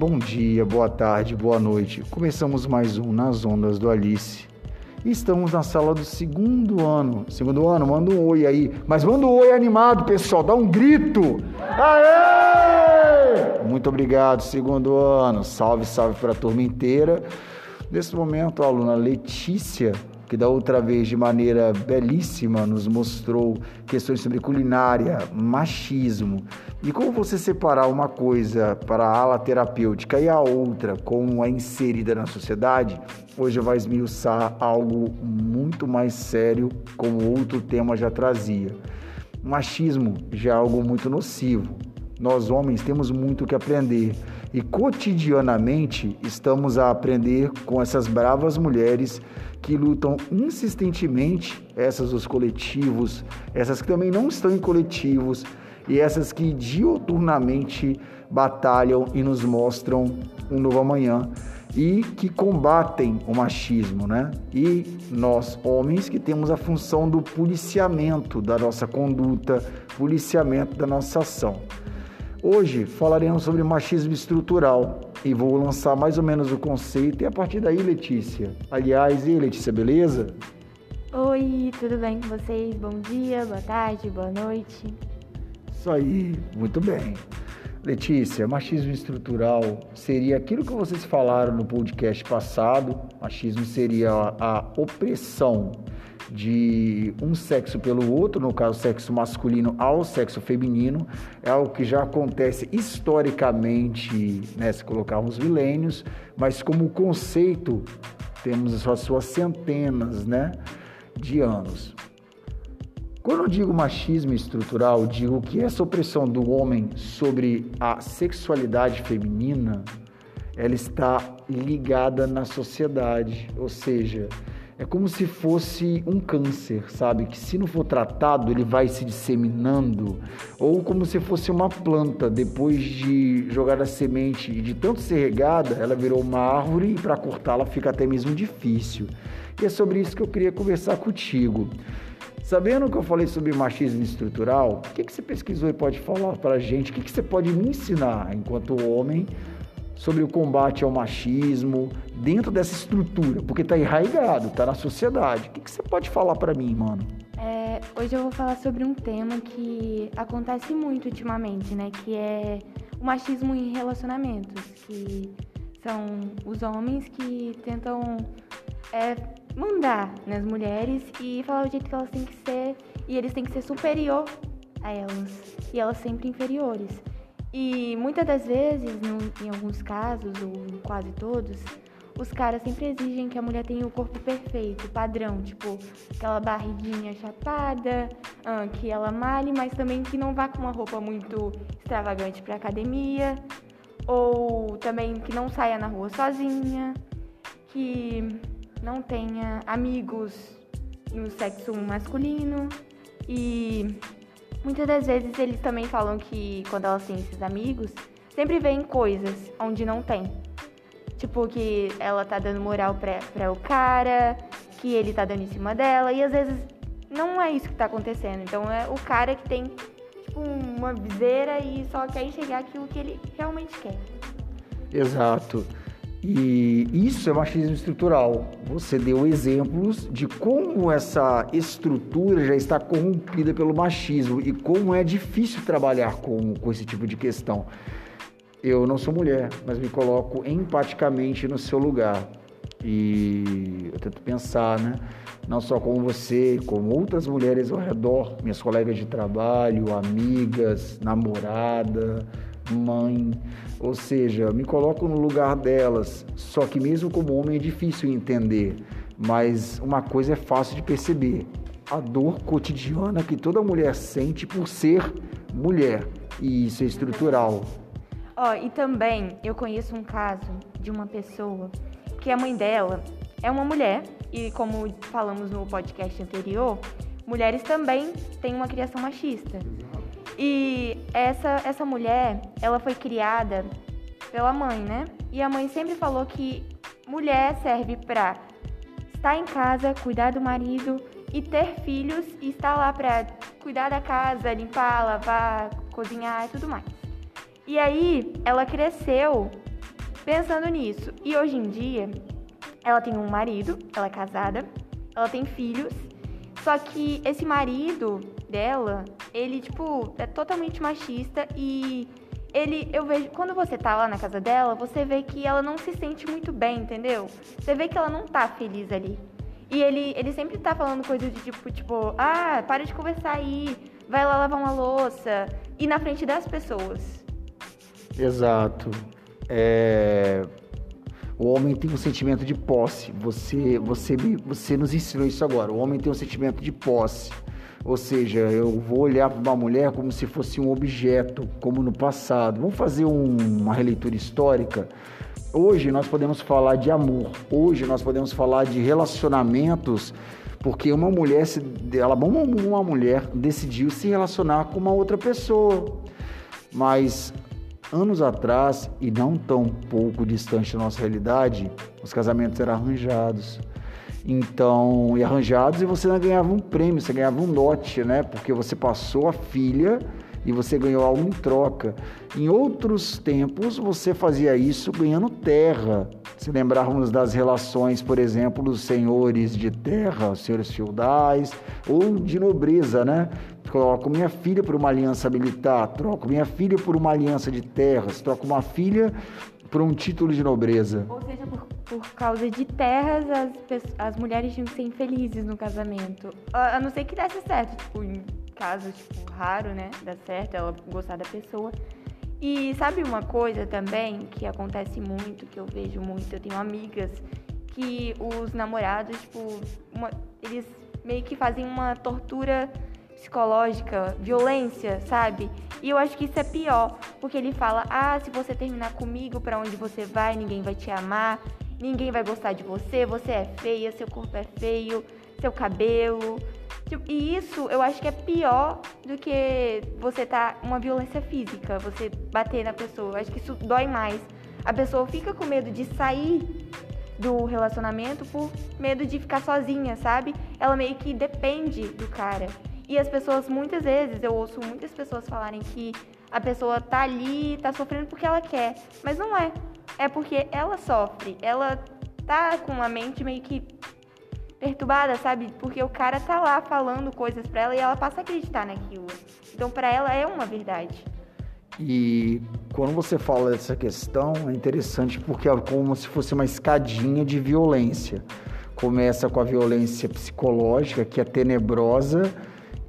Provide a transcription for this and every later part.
Bom dia, boa tarde, boa noite. Começamos mais um Nas Ondas do Alice. Estamos na sala do segundo ano. Segundo ano, manda um oi aí. Mas manda um oi animado, pessoal. Dá um grito. Aê! Muito obrigado, segundo ano. Salve, salve para a turma inteira. Nesse momento, a aluna Letícia que da outra vez, de maneira belíssima, nos mostrou questões sobre culinária, machismo e como você separar uma coisa para a ala terapêutica e a outra como é inserida na sociedade. Hoje vai esmiuçar algo muito mais sério, como outro tema já trazia. Machismo já é algo muito nocivo. Nós homens temos muito que aprender e cotidianamente estamos a aprender com essas bravas mulheres que lutam insistentemente, essas dos coletivos, essas que também não estão em coletivos e essas que dioturnamente batalham e nos mostram um novo amanhã e que combatem o machismo, né? E nós, homens, que temos a função do policiamento da nossa conduta, policiamento da nossa ação. Hoje falaremos sobre machismo estrutural e vou lançar mais ou menos o conceito e a partir daí, Letícia. Aliás, e Letícia, beleza? Oi, tudo bem com vocês? Bom dia, boa tarde, boa noite. Isso aí, muito bem. Letícia, machismo estrutural seria aquilo que vocês falaram no podcast passado. Machismo seria a opressão de um sexo pelo outro, no caso, sexo masculino ao sexo feminino, é algo que já acontece historicamente, né, se colocarmos milênios, mas como conceito temos as suas centenas né, de anos. Quando eu digo machismo estrutural, digo que essa opressão do homem sobre a sexualidade feminina, ela está ligada na sociedade, ou seja, é como se fosse um câncer, sabe? Que se não for tratado, ele vai se disseminando, ou como se fosse uma planta, depois de jogar a semente e de tanto ser regada, ela virou uma árvore e para cortá-la fica até mesmo difícil. E é sobre isso que eu queria conversar contigo. Sabendo que eu falei sobre machismo estrutural, o que, que você pesquisou e pode falar para a gente? O que, que você pode me ensinar enquanto homem sobre o combate ao machismo dentro dessa estrutura, porque está enraizado, está na sociedade. O que, que você pode falar para mim, mano? É, hoje eu vou falar sobre um tema que acontece muito ultimamente, né? Que é o machismo em relacionamentos, que são os homens que tentam é, mandar nas mulheres e falar o jeito que elas têm que ser e eles têm que ser superior a elas e elas sempre inferiores. E muitas das vezes, em alguns casos, ou quase todos, os caras sempre exigem que a mulher tenha o corpo perfeito, padrão, tipo aquela barriguinha chapada, que ela male, mas também que não vá com uma roupa muito extravagante para academia, ou também que não saia na rua sozinha, que não tenha amigos no sexo masculino e Muitas das vezes eles também falam que quando elas têm esses amigos, sempre vem coisas onde não tem. Tipo, que ela tá dando moral pra o cara, que ele tá dando em cima dela, e às vezes não é isso que tá acontecendo. Então é o cara que tem, tipo, uma viseira e só quer enxergar aquilo que ele realmente quer. Exato. E isso é machismo estrutural. Você deu exemplos de como essa estrutura já está corrompida pelo machismo e como é difícil trabalhar com, com esse tipo de questão. Eu não sou mulher, mas me coloco empaticamente no seu lugar. E eu tento pensar, né? Não só como você, como outras mulheres ao redor, minhas colegas de trabalho, amigas, namorada, mãe, ou seja, me coloco no lugar delas. Só que mesmo como homem é difícil entender, mas uma coisa é fácil de perceber: a dor cotidiana que toda mulher sente por ser mulher, e isso é estrutural. Ó, oh, e também eu conheço um caso de uma pessoa que a mãe dela é uma mulher e como falamos no podcast anterior, mulheres também têm uma criação machista. E essa, essa mulher, ela foi criada pela mãe, né? E a mãe sempre falou que mulher serve para estar em casa, cuidar do marido e ter filhos e estar lá para cuidar da casa, limpar, lavar, cozinhar e tudo mais. E aí ela cresceu pensando nisso. E hoje em dia, ela tem um marido, ela é casada, ela tem filhos. Só que esse marido dela, ele, tipo, é totalmente machista e ele, eu vejo, quando você tá lá na casa dela, você vê que ela não se sente muito bem, entendeu? Você vê que ela não tá feliz ali. E ele, ele sempre tá falando coisas de tipo, tipo, ah, para de conversar aí, vai lá lavar uma louça. E na frente das pessoas. Exato. É... O homem tem um sentimento de posse. Você, você, você nos ensinou isso agora. O homem tem um sentimento de posse. Ou seja, eu vou olhar para uma mulher como se fosse um objeto, como no passado. Vamos fazer um, uma releitura histórica. Hoje nós podemos falar de amor. Hoje nós podemos falar de relacionamentos, porque uma mulher, ela, uma mulher decidiu se relacionar com uma outra pessoa. Mas anos atrás, e não tão pouco distante da nossa realidade, os casamentos eram arranjados. Então, e arranjados e você não ganhava um prêmio, você ganhava um lote, né? Porque você passou a filha e você ganhou algo em troca. Em outros tempos, você fazia isso ganhando terra. Se lembrarmos das relações, por exemplo, dos senhores de terra, os senhores feudais, ou de nobreza, né? Troco minha filha por uma aliança militar, troco minha filha por uma aliança de terras, troco uma filha por um título de nobreza. Ou seja, por, por causa de terras, as, as mulheres tinham que ser infelizes no casamento. A, a não ser que desse certo, tipo, em caso tipo, raro, né? Dá certo, ela gostar da pessoa. E sabe uma coisa também que acontece muito, que eu vejo muito, eu tenho amigas que os namorados, tipo, uma, eles meio que fazem uma tortura psicológica, violência, sabe? E eu acho que isso é pior, porque ele fala: "Ah, se você terminar comigo, para onde você vai, ninguém vai te amar, ninguém vai gostar de você, você é feia, seu corpo é feio, seu cabelo". Tipo, e isso eu acho que é pior do que você tá uma violência física, você bater na pessoa. Eu acho que isso dói mais. A pessoa fica com medo de sair do relacionamento por medo de ficar sozinha, sabe? Ela meio que depende do cara. E as pessoas, muitas vezes, eu ouço muitas pessoas falarem que a pessoa tá ali, tá sofrendo porque ela quer. Mas não é. É porque ela sofre. Ela tá com a mente meio que perturbada, sabe? Porque o cara tá lá falando coisas para ela e ela passa a acreditar naquilo. Então, para ela é uma verdade. E quando você fala dessa questão, é interessante porque é como se fosse uma escadinha de violência. Começa com a violência psicológica, que é tenebrosa,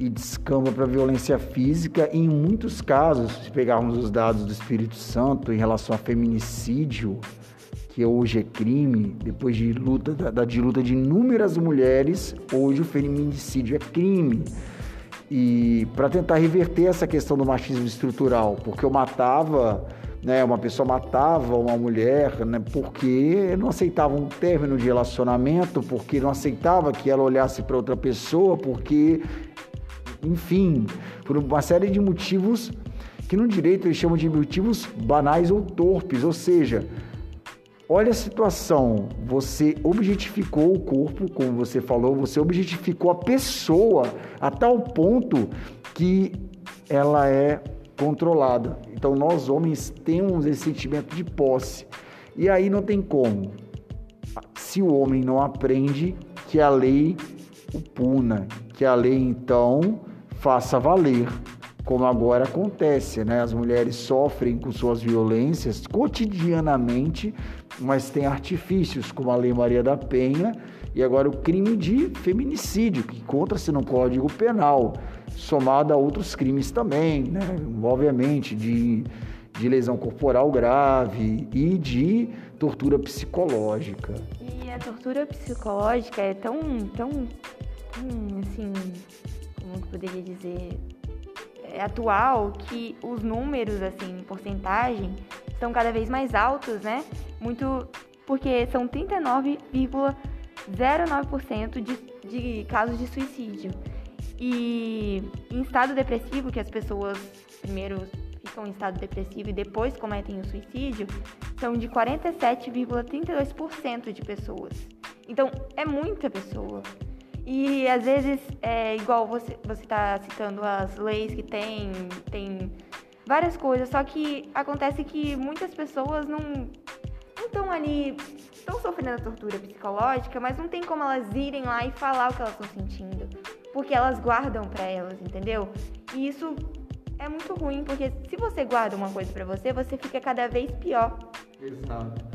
e descamba para violência física. E em muitos casos, se pegarmos os dados do Espírito Santo em relação a feminicídio, que hoje é crime, depois de luta, da, de luta de inúmeras mulheres, hoje o feminicídio é crime. E para tentar reverter essa questão do machismo estrutural, porque eu matava, né, uma pessoa matava uma mulher, né, porque não aceitava um término de relacionamento, porque não aceitava que ela olhasse para outra pessoa, porque enfim, por uma série de motivos que no direito eles chamam de motivos banais ou torpes, ou seja, olha a situação, você objetificou o corpo, como você falou, você objetificou a pessoa a tal ponto que ela é controlada. Então nós homens temos esse sentimento de posse. E aí não tem como. Se o homem não aprende que a lei o puna, que a lei então faça valer, como agora acontece, né? As mulheres sofrem com suas violências cotidianamente, mas tem artifícios como a Lei Maria da Penha e agora o crime de feminicídio, que encontra-se no Código Penal, somado a outros crimes também, né? Obviamente de de lesão corporal grave e de tortura psicológica. E a tortura psicológica é tão, tão, tão assim, como que poderia dizer, é atual que os números, assim, em porcentagem, estão cada vez mais altos, né? Muito. Porque são 39,09% de, de casos de suicídio. E em estado depressivo, que as pessoas primeiro ficam em estado depressivo e depois cometem o suicídio, são de 47,32% de pessoas. Então, é muita pessoa. E às vezes, é igual você está citando as leis que tem, tem várias coisas, só que acontece que muitas pessoas não estão ali, estão sofrendo a tortura psicológica, mas não tem como elas irem lá e falar o que elas estão sentindo, porque elas guardam para elas, entendeu? E isso é muito ruim, porque se você guarda uma coisa para você, você fica cada vez pior. Exato.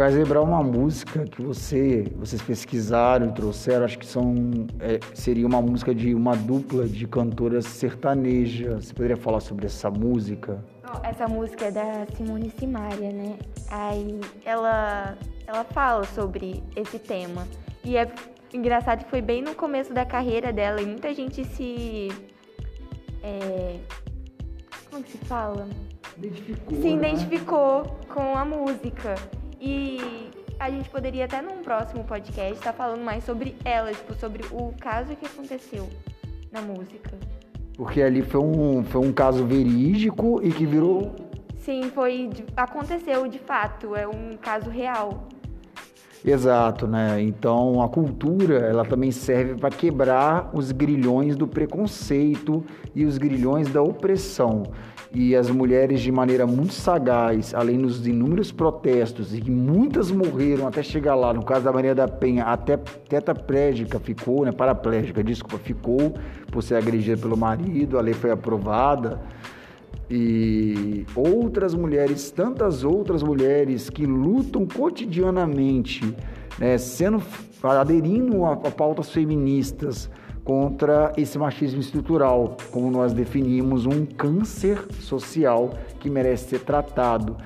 Faz lembrar uma música que você, vocês pesquisaram e trouxeram, acho que são, é, seria uma música de uma dupla de cantoras sertanejas. Você poderia falar sobre essa música? Essa música é da Simone Simaria, né? Aí ela, ela fala sobre esse tema. E é engraçado que foi bem no começo da carreira dela e muita gente se. É, como que se fala? Identificou. Se né? identificou com a música. E a gente poderia até num próximo podcast estar tá falando mais sobre ela, tipo, sobre o caso que aconteceu na música. Porque ali foi um, foi um caso verídico e que virou. Sim, foi. Aconteceu de fato, é um caso real. Exato, né? Então a cultura ela também serve para quebrar os grilhões do preconceito e os grilhões da opressão. E as mulheres, de maneira muito sagaz, além dos inúmeros protestos, e que muitas morreram até chegar lá, no caso da Maria da Penha, até tetraplégica ficou, né? Paraplégica, desculpa, ficou por ser agredida pelo marido, a lei foi aprovada. E outras mulheres, tantas outras mulheres que lutam cotidianamente, né, sendo aderindo a, a pautas feministas, contra esse machismo estrutural, como nós definimos, um câncer social que merece ser tratado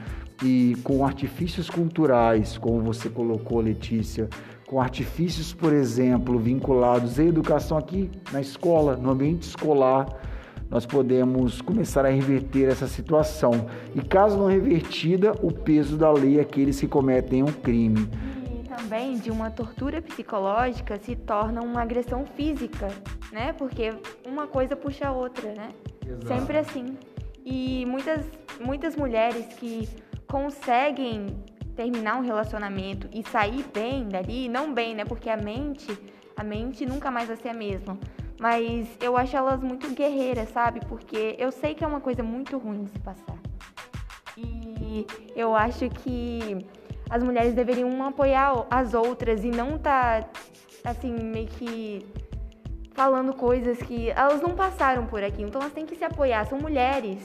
e com artifícios culturais, como você colocou, Letícia, com artifícios, por exemplo, vinculados à educação aqui na escola, no ambiente escolar, nós podemos começar a reverter essa situação. E caso não revertida, o peso da lei é aqueles que cometem um crime também de uma tortura psicológica se torna uma agressão física, né? Porque uma coisa puxa a outra, né? Exato. Sempre assim. E muitas, muitas mulheres que conseguem terminar um relacionamento e sair bem dali, não bem, né? Porque a mente, a mente nunca mais vai ser a mesma. Mas eu acho elas muito guerreiras, sabe? Porque eu sei que é uma coisa muito ruim de se passar. E eu acho que as mulheres deveriam apoiar as outras e não tá assim meio que falando coisas que elas não passaram por aqui. Então elas têm que se apoiar, são mulheres.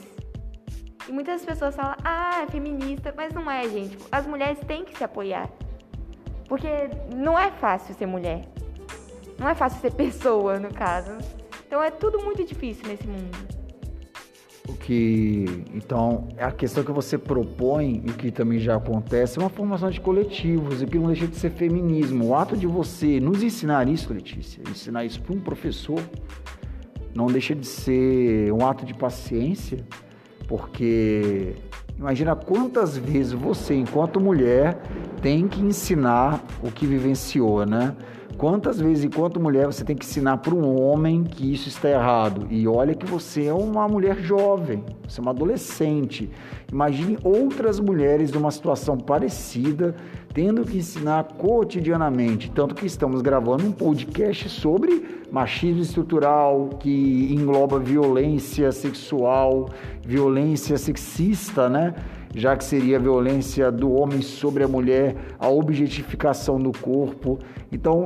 E muitas pessoas falam: "Ah, é feminista", mas não é, gente. As mulheres têm que se apoiar. Porque não é fácil ser mulher. Não é fácil ser pessoa, no caso. Então é tudo muito difícil nesse mundo. O que então a questão que você propõe e que também já acontece é uma formação de coletivos e que não deixa de ser feminismo. O ato de você nos ensinar isso, Letícia, ensinar isso para um professor, não deixa de ser um ato de paciência, porque imagina quantas vezes você, enquanto mulher, tem que ensinar o que vivenciou, né? Quantas vezes, enquanto mulher, você tem que ensinar para um homem que isso está errado? E olha que você é uma mulher jovem, você é uma adolescente. Imagine outras mulheres numa situação parecida, tendo que ensinar cotidianamente. Tanto que estamos gravando um podcast sobre machismo estrutural, que engloba violência sexual, violência sexista, né? Já que seria a violência do homem sobre a mulher, a objetificação do corpo. Então,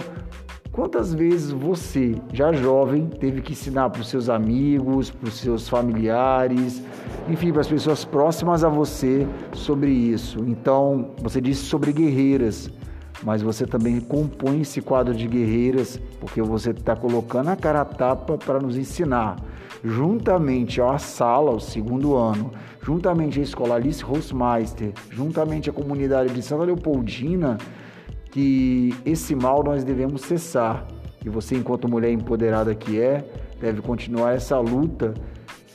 quantas vezes você, já jovem, teve que ensinar para os seus amigos, para os seus familiares, enfim, para as pessoas próximas a você sobre isso? Então, você disse sobre guerreiras mas você também compõe esse quadro de guerreiras, porque você está colocando a cara a tapa para nos ensinar, juntamente à sala, o segundo ano, juntamente à escola Alice Rosmeister, juntamente à comunidade de Santa Leopoldina, que esse mal nós devemos cessar. E você, enquanto mulher empoderada que é, deve continuar essa luta,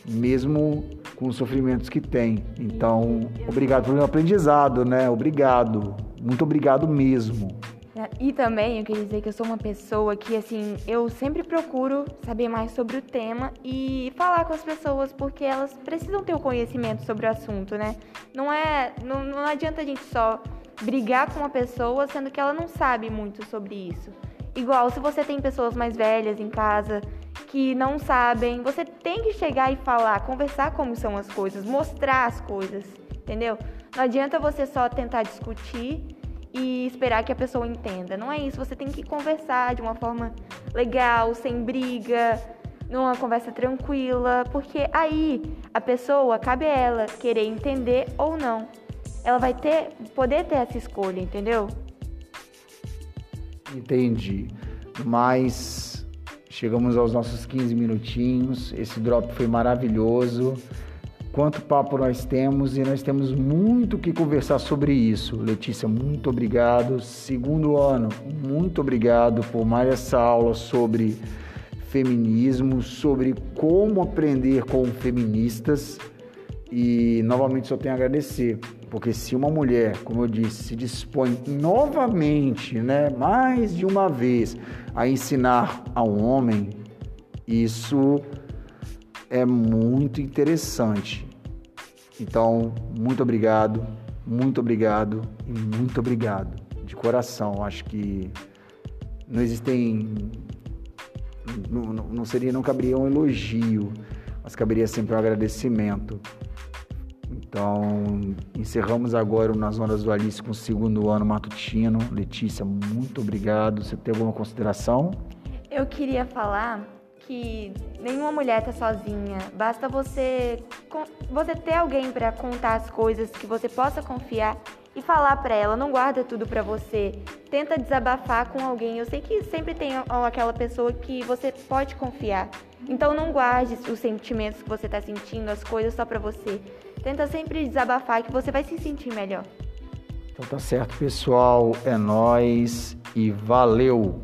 mesmo com os sofrimentos que tem. Então, obrigado pelo aprendizado, né? Obrigado. Muito obrigado mesmo. É, e também eu queria dizer que eu sou uma pessoa que, assim, eu sempre procuro saber mais sobre o tema e falar com as pessoas, porque elas precisam ter o conhecimento sobre o assunto, né? Não é. Não, não adianta a gente só brigar com uma pessoa sendo que ela não sabe muito sobre isso. Igual se você tem pessoas mais velhas em casa que não sabem, você tem que chegar e falar, conversar como são as coisas, mostrar as coisas entendeu? Não adianta você só tentar discutir e esperar que a pessoa entenda. Não é isso, você tem que conversar de uma forma legal, sem briga, numa conversa tranquila, porque aí a pessoa cabe a ela querer entender ou não. Ela vai ter poder ter essa escolha, entendeu? Entendi. Mas chegamos aos nossos 15 minutinhos. Esse drop foi maravilhoso. Quanto papo nós temos e nós temos muito que conversar sobre isso. Letícia, muito obrigado. Segundo ano, muito obrigado por mais essa aula sobre feminismo, sobre como aprender com feministas. E novamente só tenho a agradecer, porque se uma mulher, como eu disse, se dispõe novamente, né, mais de uma vez, a ensinar a um homem, isso é muito interessante. Então, muito obrigado, muito obrigado e muito obrigado de coração. Acho que não existem, não, não seria, não caberia um elogio, mas caberia sempre um agradecimento então, encerramos agora o Nas Horas do Alice com o segundo ano matutino. Letícia, muito obrigado. Você tem alguma consideração? Eu queria falar que nenhuma mulher está sozinha. Basta você você ter alguém para contar as coisas que você possa confiar e falar para ela. Não guarda tudo para você. Tenta desabafar com alguém. Eu sei que sempre tem aquela pessoa que você pode confiar. Então não guarde os sentimentos que você está sentindo, as coisas só para você. Tenta sempre desabafar que você vai se sentir melhor. Então tá certo, pessoal. É nós e valeu.